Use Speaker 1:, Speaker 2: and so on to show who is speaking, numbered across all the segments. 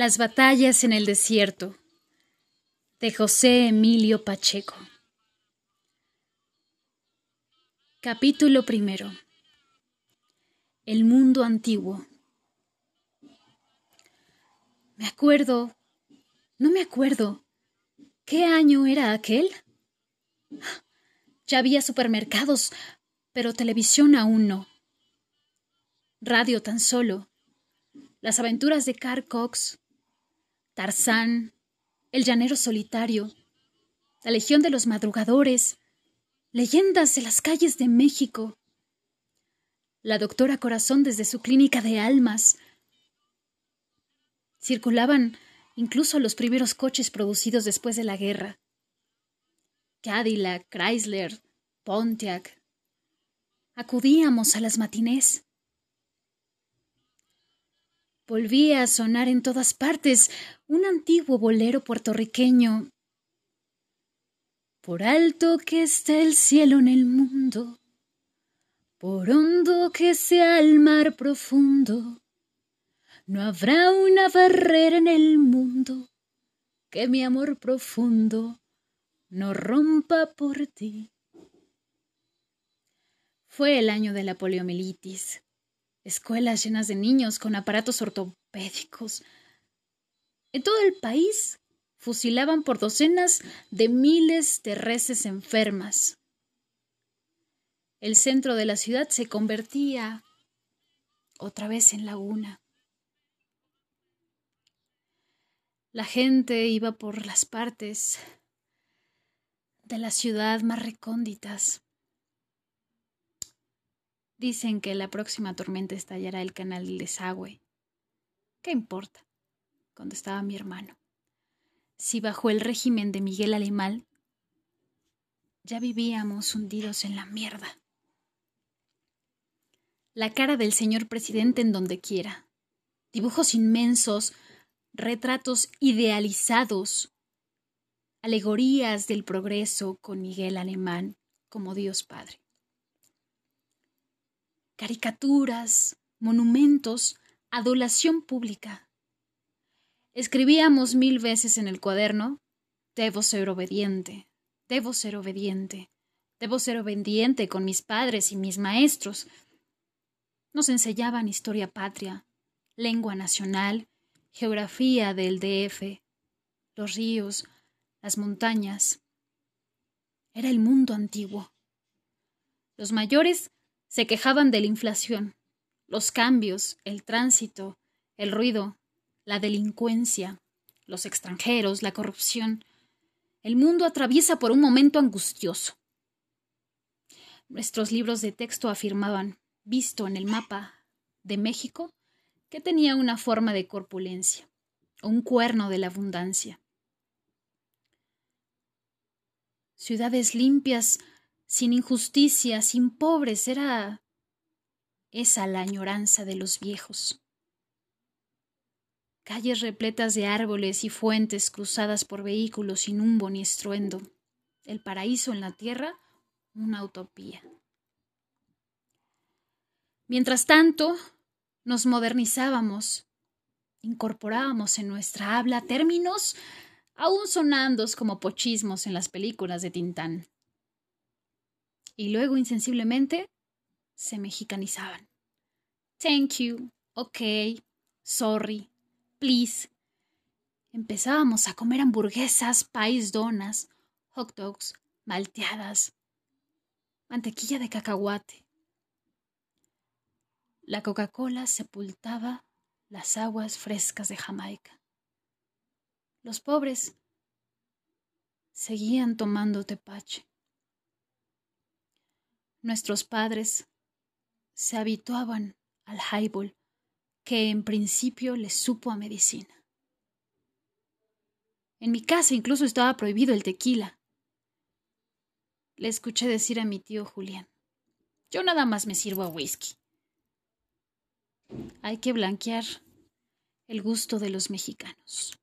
Speaker 1: Las batallas en el desierto de José Emilio Pacheco. Capítulo primero. El mundo antiguo. Me acuerdo, no me acuerdo. ¿Qué año era aquel? Ya había supermercados, pero televisión aún no. Radio tan solo. Las aventuras de Carl Cox, Tarzán, El llanero solitario, La Legión de los Madrugadores, Leyendas de las calles de México, la doctora Corazón desde su clínica de almas. Circulaban incluso los primeros coches producidos después de la guerra. Cadillac, Chrysler, Pontiac. Acudíamos a las matinés. Volvía a sonar en todas partes un antiguo bolero puertorriqueño. Por alto que esté el cielo en el mundo, por hondo que sea el mar profundo, no habrá una barrera en el mundo que mi amor profundo no rompa por ti. Fue el año de la poliomielitis escuelas llenas de niños con aparatos ortopédicos. En todo el país fusilaban por docenas de miles de reses enfermas. El centro de la ciudad se convertía otra vez en laguna. La gente iba por las partes de la ciudad más recónditas Dicen que la próxima tormenta estallará el canal del desagüe. ¿Qué importa? contestaba mi hermano. Si bajo el régimen de Miguel Alemán ya vivíamos hundidos en la mierda. La cara del señor presidente en donde quiera. Dibujos inmensos, retratos idealizados, alegorías del progreso con Miguel Alemán como Dios Padre caricaturas, monumentos, adulación pública. Escribíamos mil veces en el cuaderno, debo ser obediente, debo ser obediente, debo ser obediente con mis padres y mis maestros. Nos enseñaban historia patria, lengua nacional, geografía del DF, los ríos, las montañas. Era el mundo antiguo. Los mayores se quejaban de la inflación, los cambios, el tránsito, el ruido, la delincuencia, los extranjeros, la corrupción. El mundo atraviesa por un momento angustioso. Nuestros libros de texto afirmaban, visto en el mapa de México, que tenía una forma de corpulencia, un cuerno de la abundancia. Ciudades limpias sin injusticia, sin pobres, era esa la añoranza de los viejos. Calles repletas de árboles y fuentes cruzadas por vehículos sin humbo ni estruendo. El paraíso en la tierra, una utopía. Mientras tanto, nos modernizábamos, incorporábamos en nuestra habla términos aún sonandos como pochismos en las películas de Tintán y luego insensiblemente se mexicanizaban. Thank you, ok, sorry, please. Empezábamos a comer hamburguesas, país donas, hot dogs, malteadas, mantequilla de cacahuate. La Coca-Cola sepultaba las aguas frescas de Jamaica. Los pobres seguían tomando tepache. Nuestros padres se habituaban al highball, que en principio les supo a medicina. En mi casa incluso estaba prohibido el tequila. Le escuché decir a mi tío Julián, yo nada más me sirvo a whisky. Hay que blanquear el gusto de los mexicanos.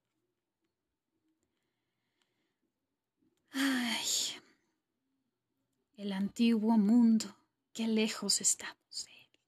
Speaker 1: El antiguo mundo, qué lejos estamos de él.